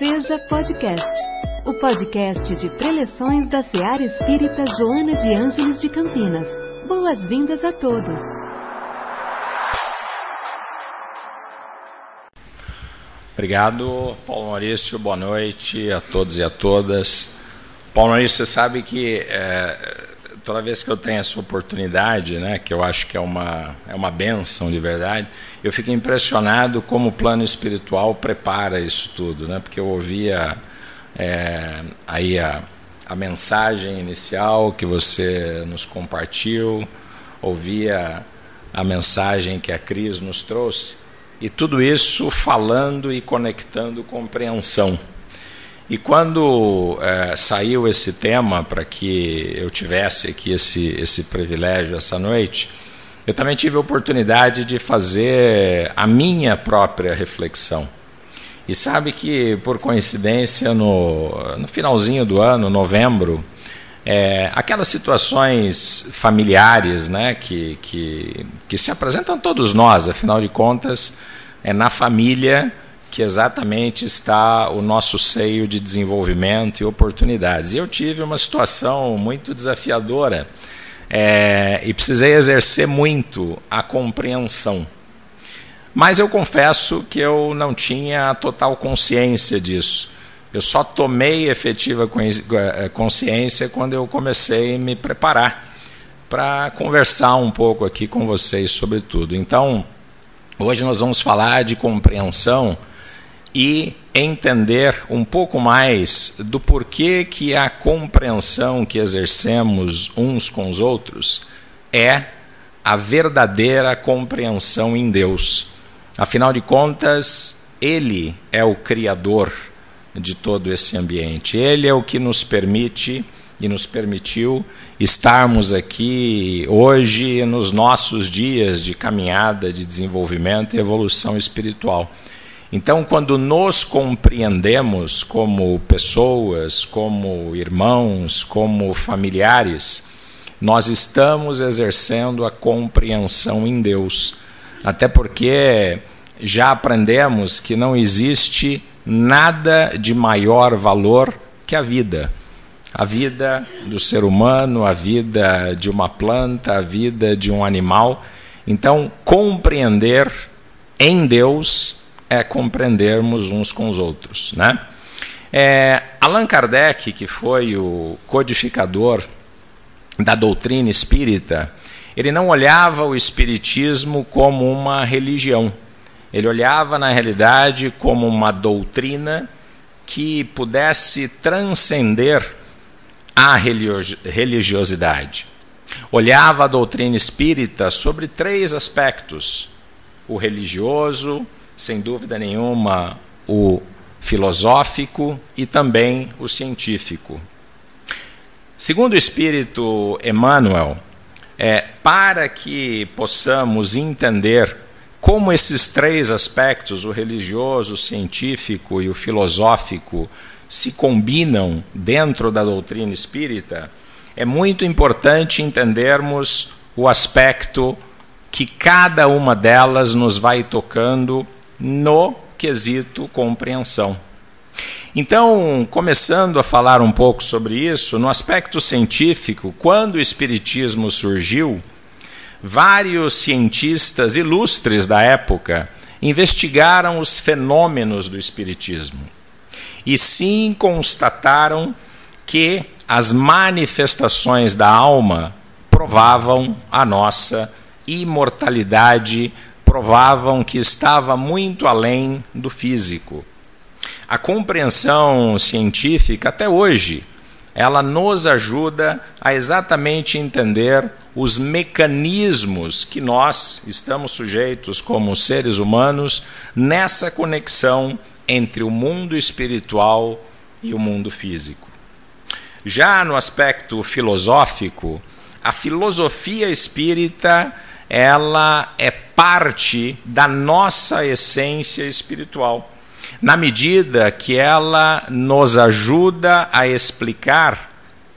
Seja Podcast, o podcast de preleções da Seara Espírita Joana de Ângeles de Campinas. Boas-vindas a todos. Obrigado, Paulo Maurício. Boa noite a todos e a todas. Paulo Maurício, você sabe que é, toda vez que eu tenho essa oportunidade, né, que eu acho que é uma, é uma benção de verdade, eu fico impressionado como o plano espiritual prepara isso tudo, né, porque eu ouvia é, aí a, a mensagem inicial que você nos compartilhou, ouvia a mensagem que a Cris nos trouxe, e tudo isso falando e conectando compreensão. E quando é, saiu esse tema para que eu tivesse aqui esse, esse privilégio essa noite, eu também tive a oportunidade de fazer a minha própria reflexão. E sabe que, por coincidência, no, no finalzinho do ano, novembro, é, aquelas situações familiares né, que, que, que se apresentam a todos nós, afinal de contas, é na família que exatamente está o nosso seio de desenvolvimento e oportunidades. E eu tive uma situação muito desafiadora é, e precisei exercer muito a compreensão. Mas eu confesso que eu não tinha total consciência disso. Eu só tomei efetiva é, consciência quando eu comecei a me preparar para conversar um pouco aqui com vocês sobre tudo. Então, hoje nós vamos falar de compreensão e entender um pouco mais do porquê que a compreensão que exercemos uns com os outros é a verdadeira compreensão em Deus. Afinal de contas, Ele é o Criador de todo esse ambiente. Ele é o que nos permite e nos permitiu estarmos aqui hoje nos nossos dias de caminhada, de desenvolvimento e evolução espiritual. Então, quando nos compreendemos como pessoas, como irmãos, como familiares, nós estamos exercendo a compreensão em Deus. Até porque já aprendemos que não existe nada de maior valor que a vida. A vida do ser humano, a vida de uma planta, a vida de um animal. Então, compreender em Deus é compreendermos uns com os outros. Né? É, Allan Kardec, que foi o codificador da doutrina espírita, ele não olhava o espiritismo como uma religião. Ele olhava, na realidade, como uma doutrina que pudesse transcender a religiosidade. Olhava a doutrina espírita sobre três aspectos: o religioso, sem dúvida nenhuma, o filosófico e também o científico. Segundo o espírito Emmanuel, é, para que possamos entender como esses três aspectos, o religioso, o científico e o filosófico, se combinam dentro da doutrina espírita, é muito importante entendermos o aspecto que cada uma delas nos vai tocando no quesito compreensão. Então, começando a falar um pouco sobre isso, no aspecto científico, quando o Espiritismo surgiu, vários cientistas ilustres da época investigaram os fenômenos do Espiritismo e sim constataram que as manifestações da alma provavam a nossa imortalidade provavam que estava muito além do físico. A compreensão científica, até hoje, ela nos ajuda a exatamente entender os mecanismos que nós estamos sujeitos como seres humanos nessa conexão entre o mundo espiritual e o mundo físico. Já no aspecto filosófico, a filosofia espírita ela é parte da nossa essência espiritual, na medida que ela nos ajuda a explicar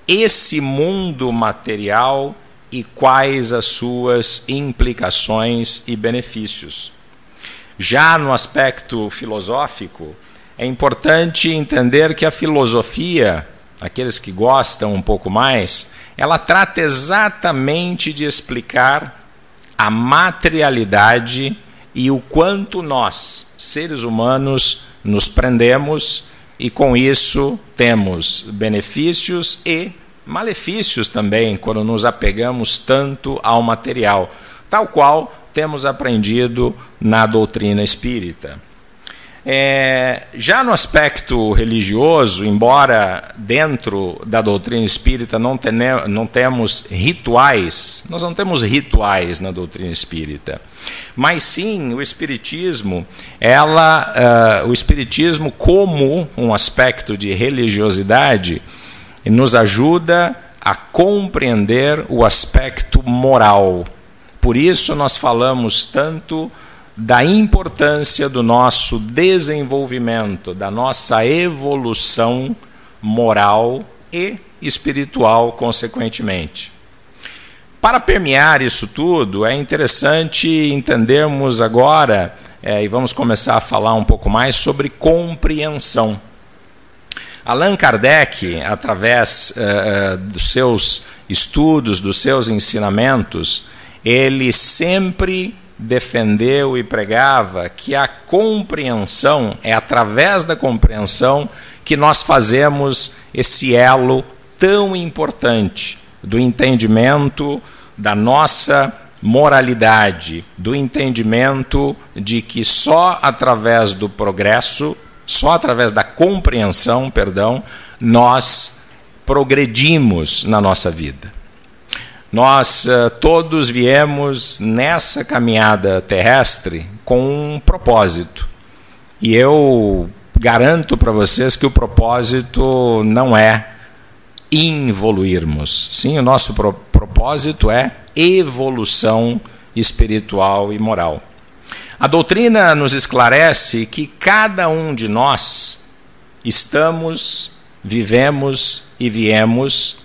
esse mundo material e quais as suas implicações e benefícios. Já no aspecto filosófico, é importante entender que a filosofia, aqueles que gostam um pouco mais, ela trata exatamente de explicar a materialidade e o quanto nós, seres humanos, nos prendemos e com isso temos benefícios e malefícios também quando nos apegamos tanto ao material, tal qual temos aprendido na doutrina espírita. É, já no aspecto religioso, embora dentro da doutrina espírita não, tene, não temos rituais, nós não temos rituais na doutrina espírita, mas sim o espiritismo, ela, uh, o espiritismo como um aspecto de religiosidade nos ajuda a compreender o aspecto moral. Por isso nós falamos tanto da importância do nosso desenvolvimento, da nossa evolução moral e espiritual, consequentemente. Para permear isso tudo, é interessante entendermos agora, é, e vamos começar a falar um pouco mais sobre compreensão. Allan Kardec, através uh, dos seus estudos, dos seus ensinamentos, ele sempre defendeu e pregava que a compreensão é através da compreensão que nós fazemos esse elo tão importante do entendimento da nossa moralidade, do entendimento de que só através do progresso, só através da compreensão, perdão, nós progredimos na nossa vida. Nós uh, todos viemos nessa caminhada terrestre com um propósito. E eu garanto para vocês que o propósito não é involuirmos. Sim, o nosso pro propósito é evolução espiritual e moral. A doutrina nos esclarece que cada um de nós estamos, vivemos e viemos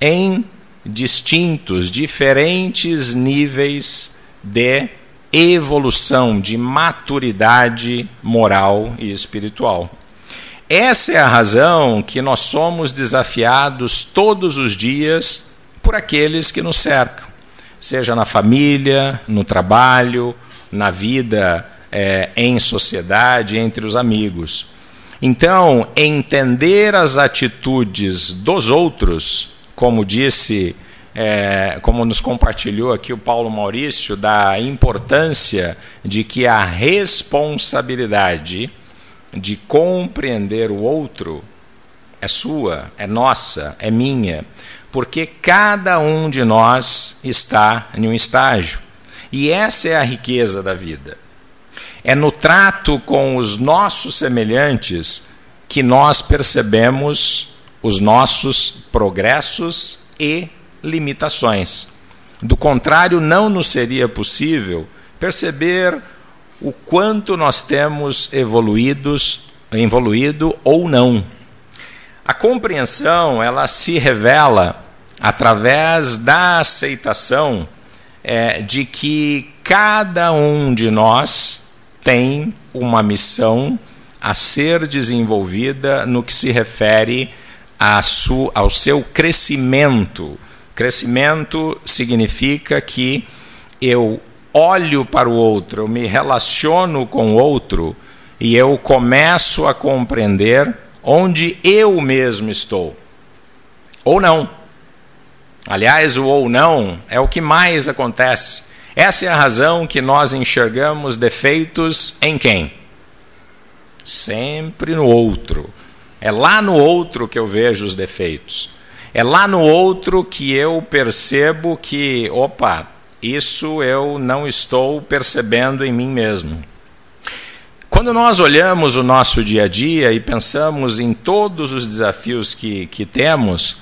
em distintos, diferentes níveis de evolução, de maturidade moral e espiritual. Essa é a razão que nós somos desafiados todos os dias por aqueles que nos cercam, seja na família, no trabalho, na vida é, em sociedade, entre os amigos. Então, entender as atitudes dos outros como disse, é, como nos compartilhou aqui o Paulo Maurício, da importância de que a responsabilidade de compreender o outro é sua, é nossa, é minha, porque cada um de nós está em um estágio. E essa é a riqueza da vida. É no trato com os nossos semelhantes que nós percebemos os nossos progressos e limitações. Do contrário, não nos seria possível perceber o quanto nós temos evoluídos, evoluído ou não. A compreensão ela se revela através da aceitação é, de que cada um de nós tem uma missão a ser desenvolvida no que se refere su, ao seu crescimento. Crescimento significa que eu olho para o outro, eu me relaciono com o outro e eu começo a compreender onde eu mesmo estou. Ou não. Aliás, o ou não é o que mais acontece. Essa é a razão que nós enxergamos defeitos em quem? Sempre no outro. É lá no outro que eu vejo os defeitos. É lá no outro que eu percebo que, opa, isso eu não estou percebendo em mim mesmo. Quando nós olhamos o nosso dia a dia e pensamos em todos os desafios que, que temos,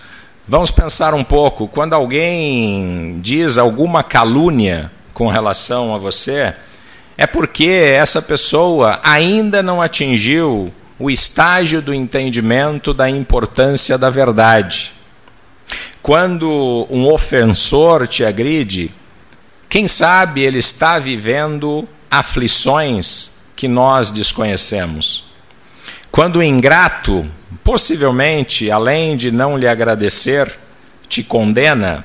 vamos pensar um pouco. Quando alguém diz alguma calúnia com relação a você, é porque essa pessoa ainda não atingiu o estágio do entendimento da importância da verdade. Quando um ofensor te agride, quem sabe ele está vivendo aflições que nós desconhecemos. Quando o ingrato, possivelmente, além de não lhe agradecer, te condena,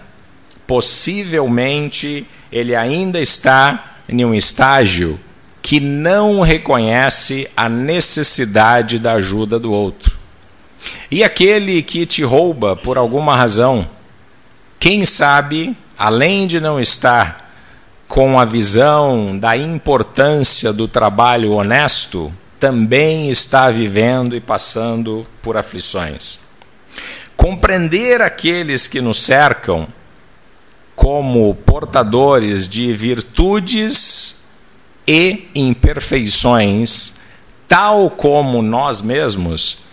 possivelmente ele ainda está em um estágio que não reconhece a necessidade da ajuda do outro. E aquele que te rouba por alguma razão, quem sabe, além de não estar com a visão da importância do trabalho honesto, também está vivendo e passando por aflições. Compreender aqueles que nos cercam como portadores de virtudes e imperfeições, tal como nós mesmos,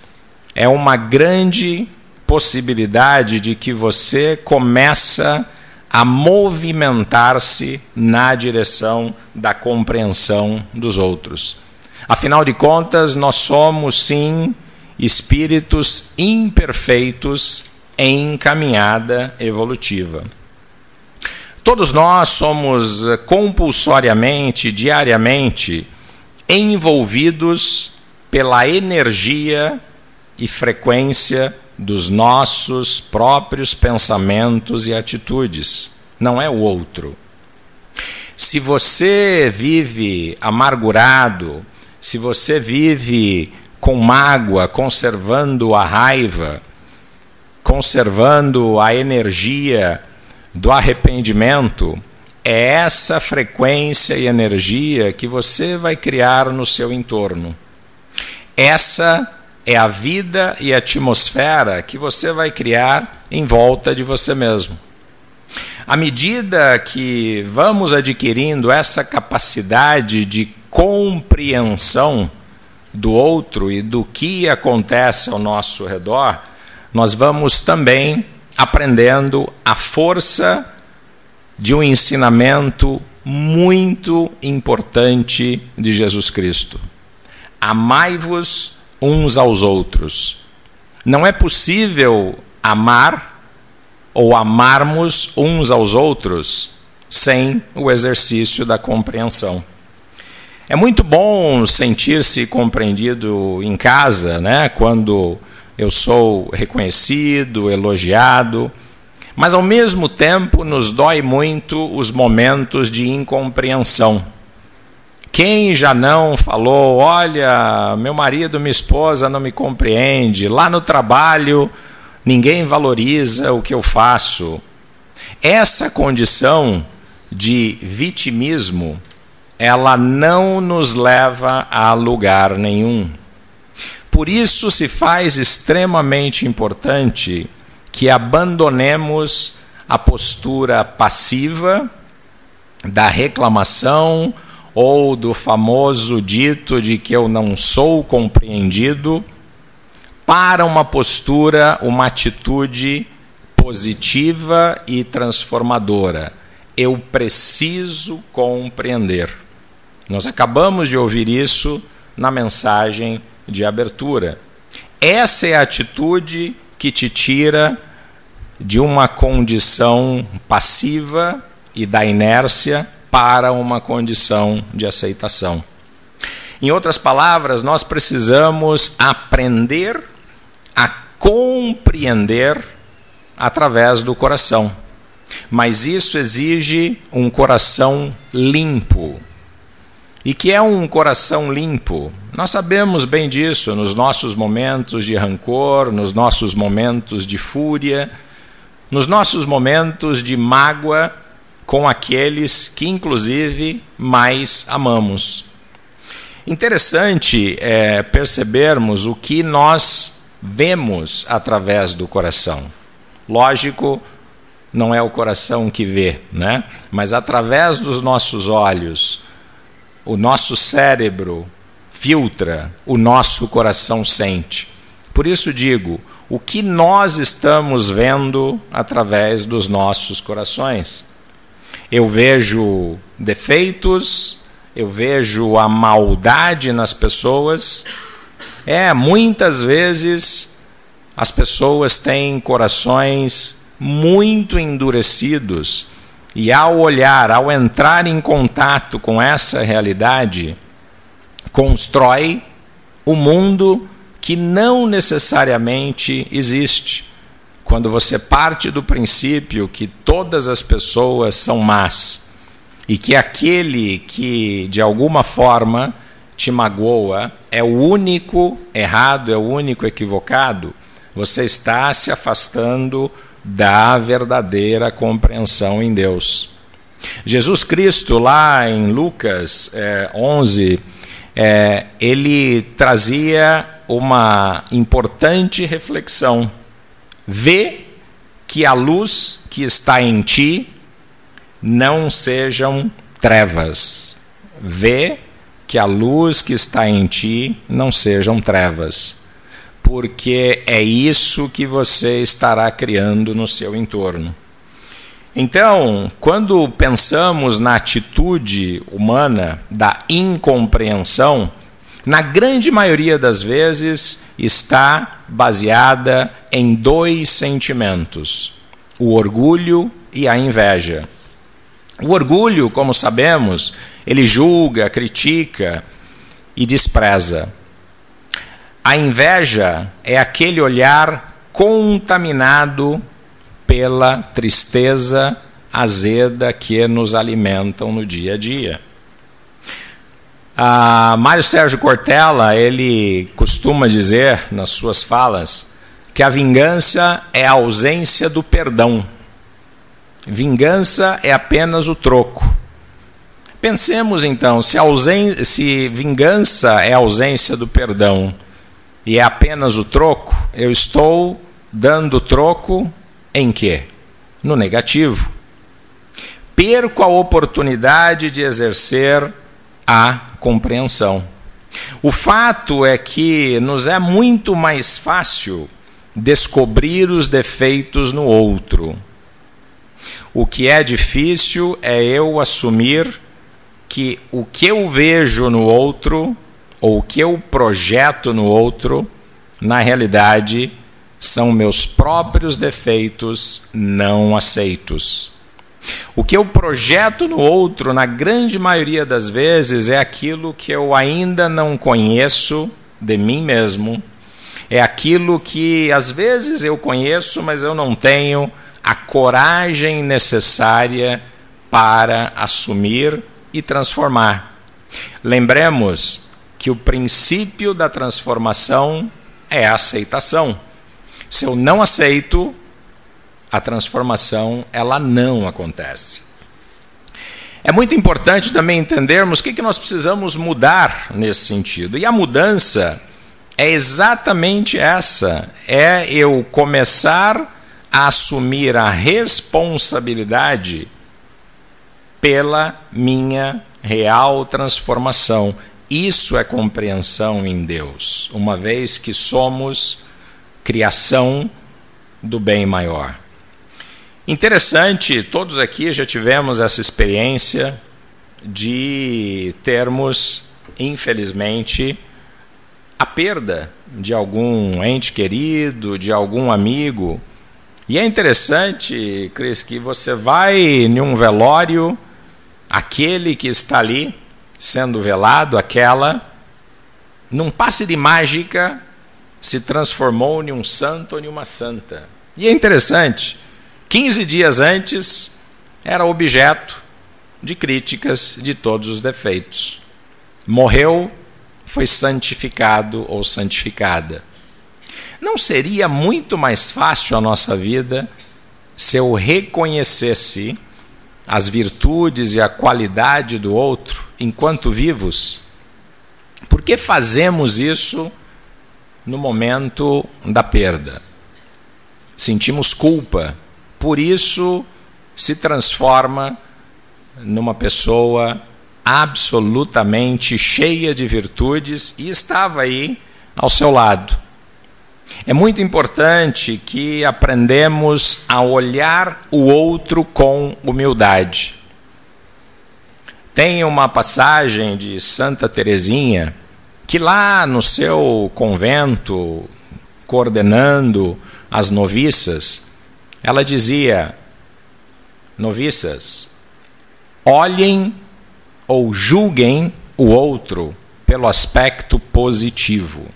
é uma grande possibilidade de que você começa a movimentar-se na direção da compreensão dos outros. Afinal de contas, nós somos sim espíritos imperfeitos em caminhada evolutiva. Todos nós somos compulsoriamente, diariamente, envolvidos pela energia e frequência dos nossos próprios pensamentos e atitudes, não é o outro. Se você vive amargurado, se você vive com mágoa, conservando a raiva, conservando a energia do arrependimento, é essa frequência e energia que você vai criar no seu entorno. Essa é a vida e a atmosfera que você vai criar em volta de você mesmo. À medida que vamos adquirindo essa capacidade de compreensão do outro e do que acontece ao nosso redor, nós vamos também aprendendo a força de um ensinamento muito importante de Jesus Cristo. Amai-vos uns aos outros. Não é possível amar ou amarmos uns aos outros sem o exercício da compreensão. É muito bom sentir-se compreendido em casa, né? Quando eu sou reconhecido, elogiado, mas ao mesmo tempo nos dói muito os momentos de incompreensão quem já não falou, olha, meu marido, minha esposa não me compreende, lá no trabalho ninguém valoriza o que eu faço. Essa condição de vitimismo, ela não nos leva a lugar nenhum. Por isso se faz extremamente importante que abandonemos a postura passiva da reclamação, ou do famoso dito de que eu não sou compreendido, para uma postura, uma atitude positiva e transformadora. Eu preciso compreender. Nós acabamos de ouvir isso na mensagem de abertura. Essa é a atitude que te tira de uma condição passiva e da inércia para uma condição de aceitação. Em outras palavras, nós precisamos aprender a compreender através do coração. Mas isso exige um coração limpo. E que é um coração limpo? Nós sabemos bem disso nos nossos momentos de rancor, nos nossos momentos de fúria, nos nossos momentos de mágoa com aqueles que, inclusive, mais amamos. Interessante é, percebermos o que nós vemos através do coração. Lógico, não é o coração que vê, né? mas através dos nossos olhos, o nosso cérebro filtra, o nosso coração sente. Por isso digo, o que nós estamos vendo através dos nossos corações eu vejo defeitos, eu vejo a maldade nas pessoas. É, muitas vezes as pessoas têm corações muito endurecidos e ao olhar, ao entrar em contato com essa realidade, constrói o mundo que não necessariamente existe. Quando você parte do princípio que todas as pessoas são más e que aquele que de alguma forma te magoa é o único errado, é o único equivocado, você está se afastando da verdadeira compreensão em Deus. Jesus Cristo, lá em Lucas é, 11, é, ele trazia uma importante reflexão. Vê que a luz que está em ti não sejam trevas. Vê que a luz que está em ti não sejam trevas porque é isso que você estará criando no seu entorno. Então, quando pensamos na atitude humana da incompreensão, na grande maioria das vezes está baseada em dois sentimentos: o orgulho e a inveja. O orgulho, como sabemos, ele julga, critica e despreza. A inveja é aquele olhar contaminado pela tristeza azeda que nos alimentam no dia a dia. Ah, Mário Sérgio Cortella, ele costuma dizer nas suas falas que a vingança é a ausência do perdão. Vingança é apenas o troco. Pensemos então, se, se vingança é a ausência do perdão, e é apenas o troco, eu estou dando troco em quê? No negativo. Perco a oportunidade de exercer a compreensão. O fato é que nos é muito mais fácil descobrir os defeitos no outro. O que é difícil é eu assumir que o que eu vejo no outro ou o que eu projeto no outro, na realidade, são meus próprios defeitos não aceitos. O que eu projeto no outro, na grande maioria das vezes, é aquilo que eu ainda não conheço de mim mesmo, é aquilo que às vezes eu conheço, mas eu não tenho a coragem necessária para assumir e transformar. Lembremos que o princípio da transformação é a aceitação. Se eu não aceito, a transformação ela não acontece. É muito importante também entendermos o que, que nós precisamos mudar nesse sentido. E a mudança é exatamente essa: é eu começar a assumir a responsabilidade pela minha real transformação. Isso é compreensão em Deus, uma vez que somos criação do bem maior. Interessante, todos aqui já tivemos essa experiência de termos, infelizmente, a perda de algum ente querido, de algum amigo. E é interessante, Cris, que você vai em um velório, aquele que está ali sendo velado, aquela, num passe de mágica, se transformou em um santo ou em uma santa. E é interessante, 15 dias antes era objeto de críticas de todos os defeitos. Morreu, foi santificado ou santificada. Não seria muito mais fácil a nossa vida se eu reconhecesse as virtudes e a qualidade do outro enquanto vivos? Por que fazemos isso no momento da perda? Sentimos culpa, por isso se transforma numa pessoa absolutamente cheia de virtudes e estava aí ao seu lado. É muito importante que aprendemos a olhar o outro com humildade. Tem uma passagem de Santa Teresinha que lá no seu convento, coordenando as noviças, ela dizia: Noviças, olhem ou julguem o outro pelo aspecto positivo.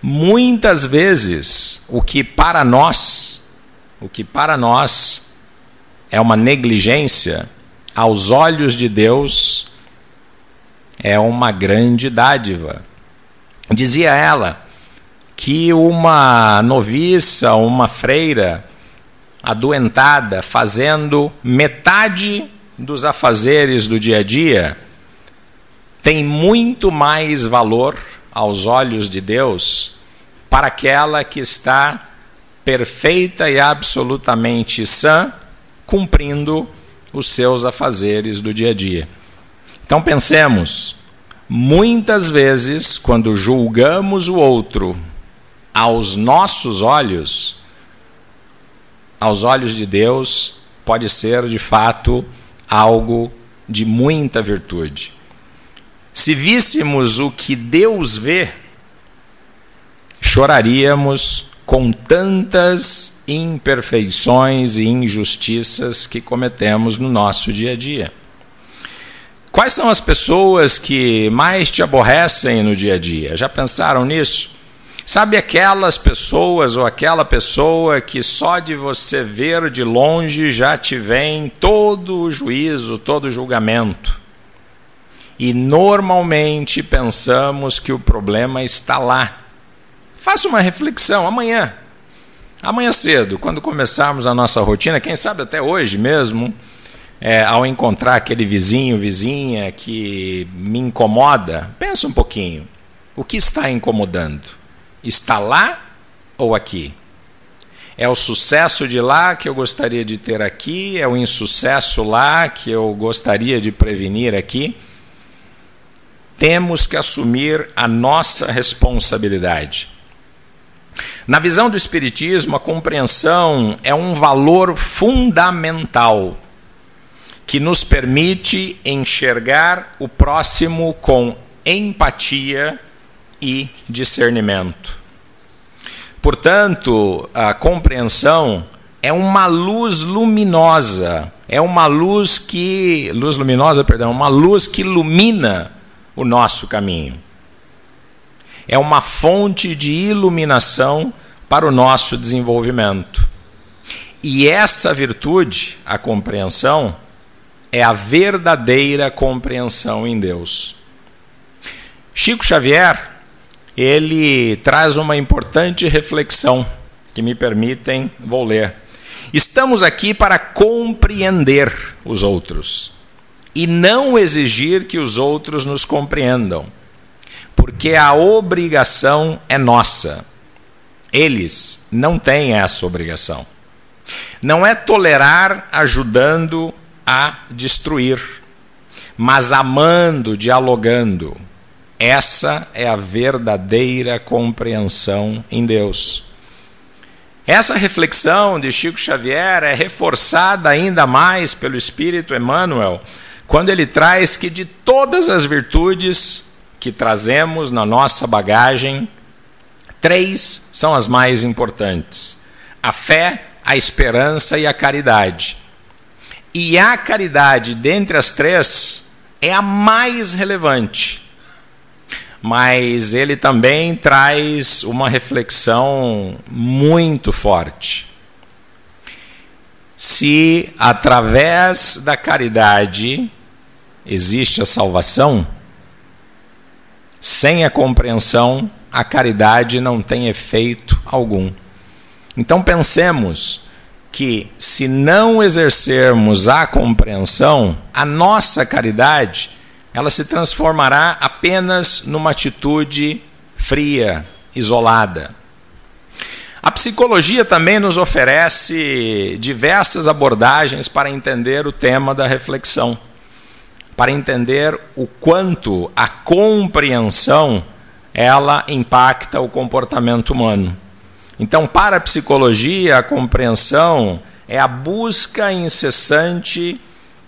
Muitas vezes, o que para nós, o que para nós é uma negligência, aos olhos de Deus é uma grande dádiva. Dizia ela que uma noviça, uma freira adoentada, fazendo metade dos afazeres do dia a dia, tem muito mais valor aos olhos de Deus para aquela que está perfeita e absolutamente sã, cumprindo os seus afazeres do dia a dia. Então pensemos, muitas vezes, quando julgamos o outro aos nossos olhos, aos olhos de Deus, pode ser de fato algo de muita virtude. Se víssemos o que Deus vê, choraríamos com tantas imperfeições e injustiças que cometemos no nosso dia a dia. Quais são as pessoas que mais te aborrecem no dia a dia? Já pensaram nisso? Sabe aquelas pessoas ou aquela pessoa que só de você ver de longe já te vem todo o juízo, todo o julgamento? E normalmente pensamos que o problema está lá. Faça uma reflexão amanhã. Amanhã cedo, quando começarmos a nossa rotina, quem sabe até hoje mesmo, é, ao encontrar aquele vizinho, vizinha que me incomoda, pensa um pouquinho. O que está incomodando? Está lá ou aqui? É o sucesso de lá que eu gostaria de ter aqui? É o insucesso lá que eu gostaria de prevenir aqui? Temos que assumir a nossa responsabilidade. Na visão do Espiritismo, a compreensão é um valor fundamental que nos permite enxergar o próximo com empatia e discernimento. Portanto, a compreensão é uma luz luminosa, é uma luz que luz luminosa, perdão, uma luz que ilumina o nosso caminho. É uma fonte de iluminação para o nosso desenvolvimento. E essa virtude, a compreensão, é a verdadeira compreensão em Deus. Chico Xavier, ele traz uma importante reflexão que me permitem, vou ler. Estamos aqui para compreender os outros e não exigir que os outros nos compreendam, porque a obrigação é nossa. Eles não têm essa obrigação. Não é tolerar ajudando a destruir, mas amando, dialogando. Essa é a verdadeira compreensão em Deus. Essa reflexão de Chico Xavier é reforçada ainda mais pelo Espírito Emmanuel quando ele traz que de todas as virtudes que trazemos na nossa bagagem, três são as mais importantes: a fé, a esperança e a caridade. E a caridade, dentre as três, é a mais relevante. Mas ele também traz uma reflexão muito forte. Se através da caridade existe a salvação, sem a compreensão, a caridade não tem efeito algum. Então pensemos que, se não exercermos a compreensão, a nossa caridade ela se transformará apenas numa atitude fria, isolada. A psicologia também nos oferece diversas abordagens para entender o tema da reflexão para entender o quanto a compreensão ela impacta o comportamento humano. Então, para a psicologia, a compreensão é a busca incessante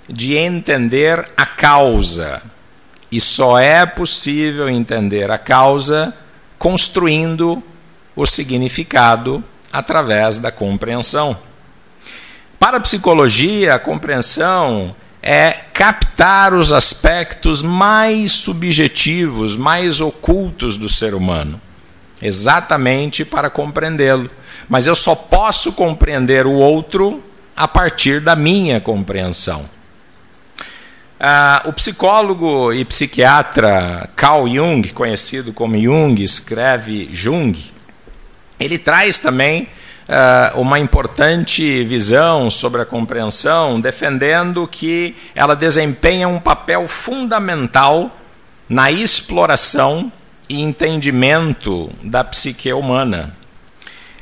de entender a causa. E só é possível entender a causa construindo o significado através da compreensão. Para a psicologia, a compreensão é captar os aspectos mais subjetivos, mais ocultos do ser humano. exatamente para compreendê-lo. Mas eu só posso compreender o outro a partir da minha compreensão. Ah, o psicólogo e psiquiatra Carl Jung, conhecido como Jung, escreve Jung, ele traz também uma importante visão sobre a compreensão, defendendo que ela desempenha um papel fundamental na exploração e entendimento da psique humana.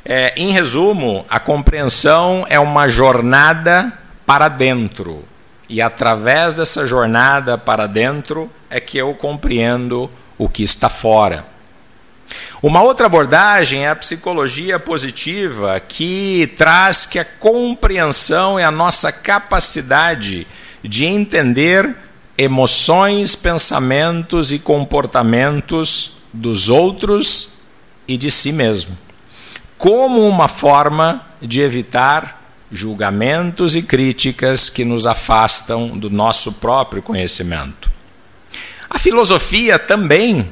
É, em resumo, a compreensão é uma jornada para dentro e através dessa jornada para dentro é que eu compreendo o que está fora. Uma outra abordagem é a psicologia positiva, que traz que a compreensão é a nossa capacidade de entender emoções, pensamentos e comportamentos dos outros e de si mesmo, como uma forma de evitar julgamentos e críticas que nos afastam do nosso próprio conhecimento. A filosofia também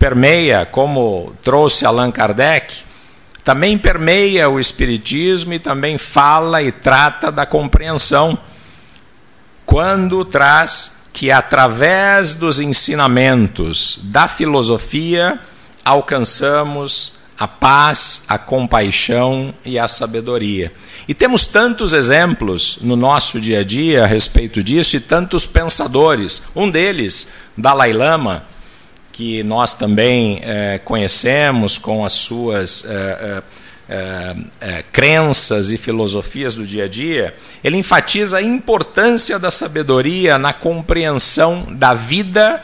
permeia, como trouxe Allan Kardec, também permeia o Espiritismo e também fala e trata da compreensão, quando traz que através dos ensinamentos da filosofia alcançamos a paz, a compaixão e a sabedoria. E temos tantos exemplos no nosso dia a dia a respeito disso e tantos pensadores. Um deles, Dalai Lama, que nós também é, conhecemos com as suas é, é, crenças e filosofias do dia a dia, ele enfatiza a importância da sabedoria na compreensão da vida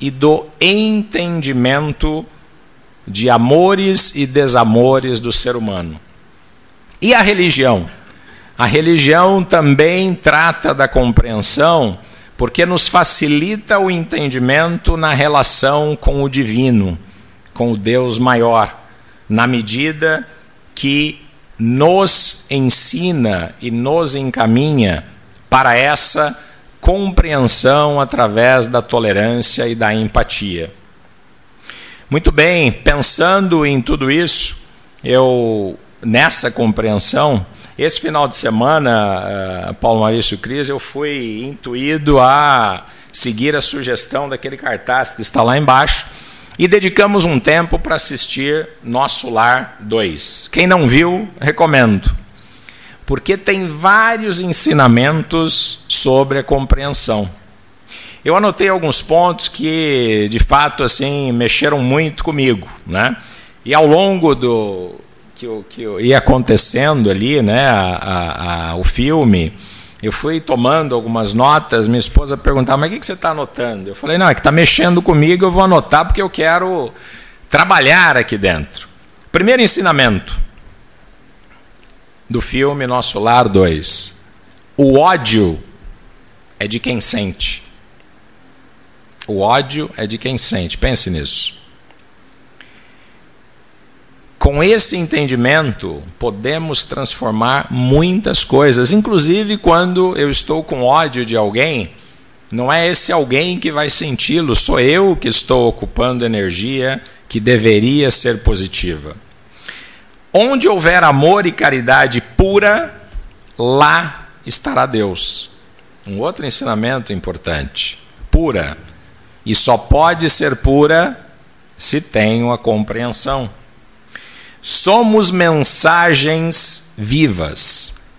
e do entendimento de amores e desamores do ser humano. E a religião? A religião também trata da compreensão, porque nos facilita o entendimento na relação com o divino, com o Deus maior, na medida que nos ensina e nos encaminha para essa compreensão através da tolerância e da empatia. Muito bem, pensando em tudo isso, eu nessa compreensão, esse final de semana, uh, Paulo Maurício Cris, eu fui intuído a seguir a sugestão daquele cartaz que está lá embaixo e dedicamos um tempo para assistir Nosso Lar 2. Quem não viu, recomendo. Porque tem vários ensinamentos sobre a compreensão. Eu anotei alguns pontos que, de fato, assim, mexeram muito comigo, né? E ao longo do que, que ia acontecendo ali, né, a, a, o filme, eu fui tomando algumas notas. Minha esposa perguntava: "Mas o que, que você está anotando?" Eu falei: "Não, é que está mexendo comigo. Eu vou anotar porque eu quero trabalhar aqui dentro." Primeiro ensinamento do filme Nosso Lar 2. O ódio é de quem sente. O ódio é de quem sente. Pense nisso. Com esse entendimento, podemos transformar muitas coisas, inclusive quando eu estou com ódio de alguém, não é esse alguém que vai senti-lo, sou eu que estou ocupando energia que deveria ser positiva. Onde houver amor e caridade pura, lá estará Deus. Um outro ensinamento importante: pura e só pode ser pura se tenho a compreensão. Somos mensagens vivas.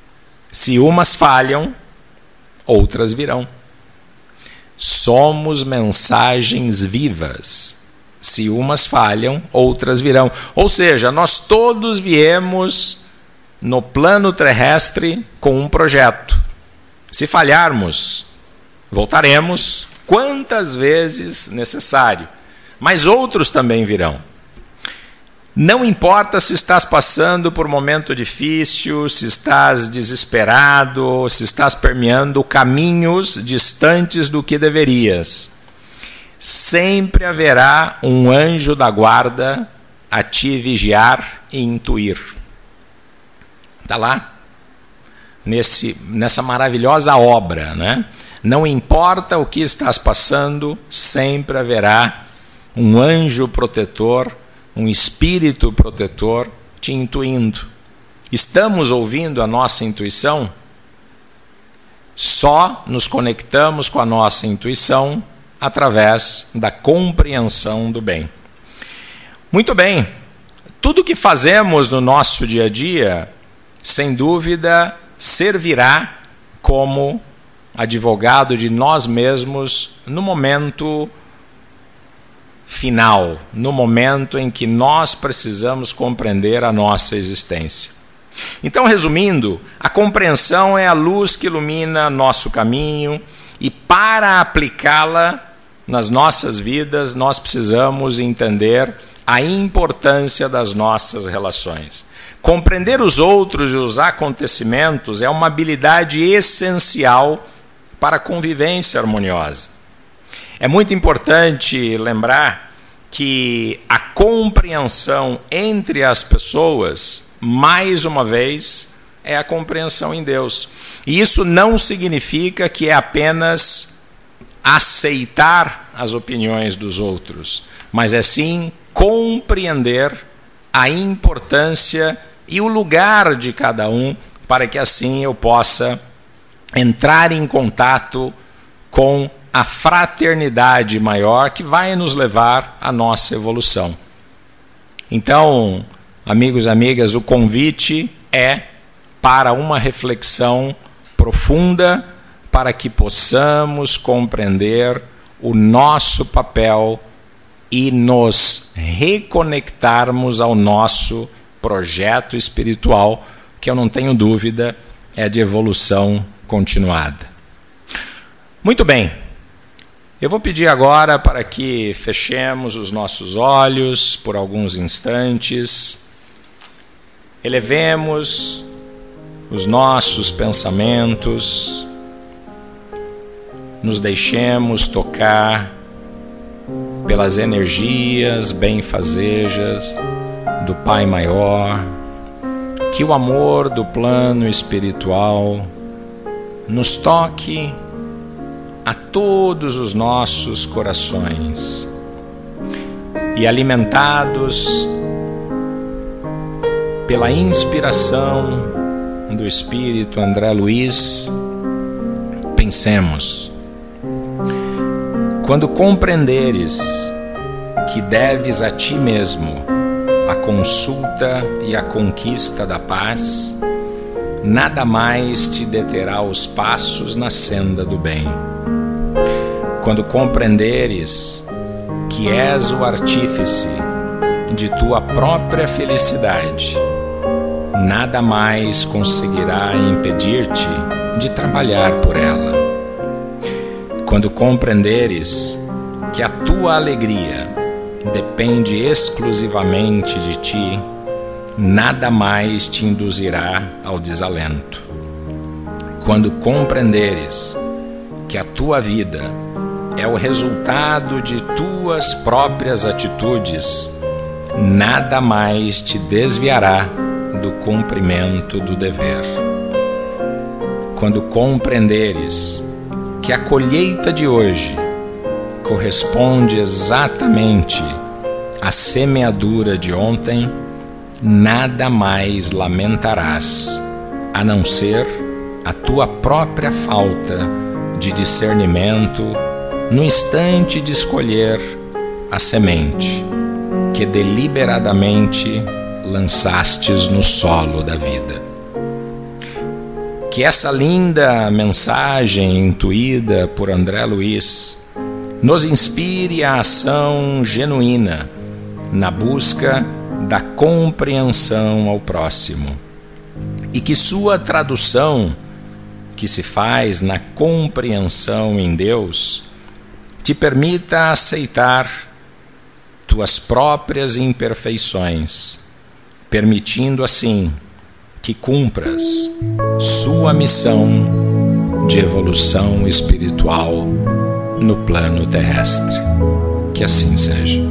Se umas falham, outras virão. Somos mensagens vivas. Se umas falham, outras virão. Ou seja, nós todos viemos no plano terrestre com um projeto. Se falharmos, voltaremos quantas vezes necessário, mas outros também virão. Não importa se estás passando por um momento difícil, se estás desesperado, se estás permeando caminhos distantes do que deverias. Sempre haverá um anjo da guarda a te vigiar e intuir. Está lá? Nesse, nessa maravilhosa obra, né? Não importa o que estás passando, sempre haverá um anjo protetor um espírito protetor te intuindo. Estamos ouvindo a nossa intuição? Só nos conectamos com a nossa intuição através da compreensão do bem. Muito bem, tudo que fazemos no nosso dia a dia, sem dúvida, servirá como advogado de nós mesmos no momento final, no momento em que nós precisamos compreender a nossa existência. Então, resumindo, a compreensão é a luz que ilumina nosso caminho e para aplicá-la nas nossas vidas, nós precisamos entender a importância das nossas relações. Compreender os outros e os acontecimentos é uma habilidade essencial para a convivência harmoniosa. É muito importante lembrar que a compreensão entre as pessoas, mais uma vez, é a compreensão em Deus. E isso não significa que é apenas aceitar as opiniões dos outros, mas é sim compreender a importância e o lugar de cada um, para que assim eu possa entrar em contato com a fraternidade maior que vai nos levar à nossa evolução. Então, amigos e amigas, o convite é para uma reflexão profunda para que possamos compreender o nosso papel e nos reconectarmos ao nosso projeto espiritual, que eu não tenho dúvida é de evolução continuada. Muito bem, eu vou pedir agora para que fechemos os nossos olhos por alguns instantes, elevemos os nossos pensamentos, nos deixemos tocar pelas energias benfazejas do Pai Maior, que o amor do plano espiritual nos toque a todos os nossos corações e alimentados pela inspiração do Espírito André Luiz, pensemos. Quando compreenderes que deves a ti mesmo a consulta e a conquista da paz, nada mais te deterá os passos na senda do bem. Quando compreenderes que és o artífice de tua própria felicidade, nada mais conseguirá impedir-te de trabalhar por ela. Quando compreenderes que a tua alegria depende exclusivamente de ti, nada mais te induzirá ao desalento. Quando compreenderes que a tua vida é o resultado de tuas próprias atitudes, nada mais te desviará do cumprimento do dever. Quando compreenderes que a colheita de hoje corresponde exatamente à semeadura de ontem, nada mais lamentarás, a não ser a tua própria falta de discernimento no instante de escolher a semente que deliberadamente lançastes no solo da vida. Que essa linda mensagem intuída por André Luiz nos inspire a ação genuína na busca da compreensão ao próximo. E que sua tradução, que se faz na compreensão em Deus, te permita aceitar tuas próprias imperfeições, permitindo assim que cumpras sua missão de evolução espiritual no plano terrestre. Que assim seja.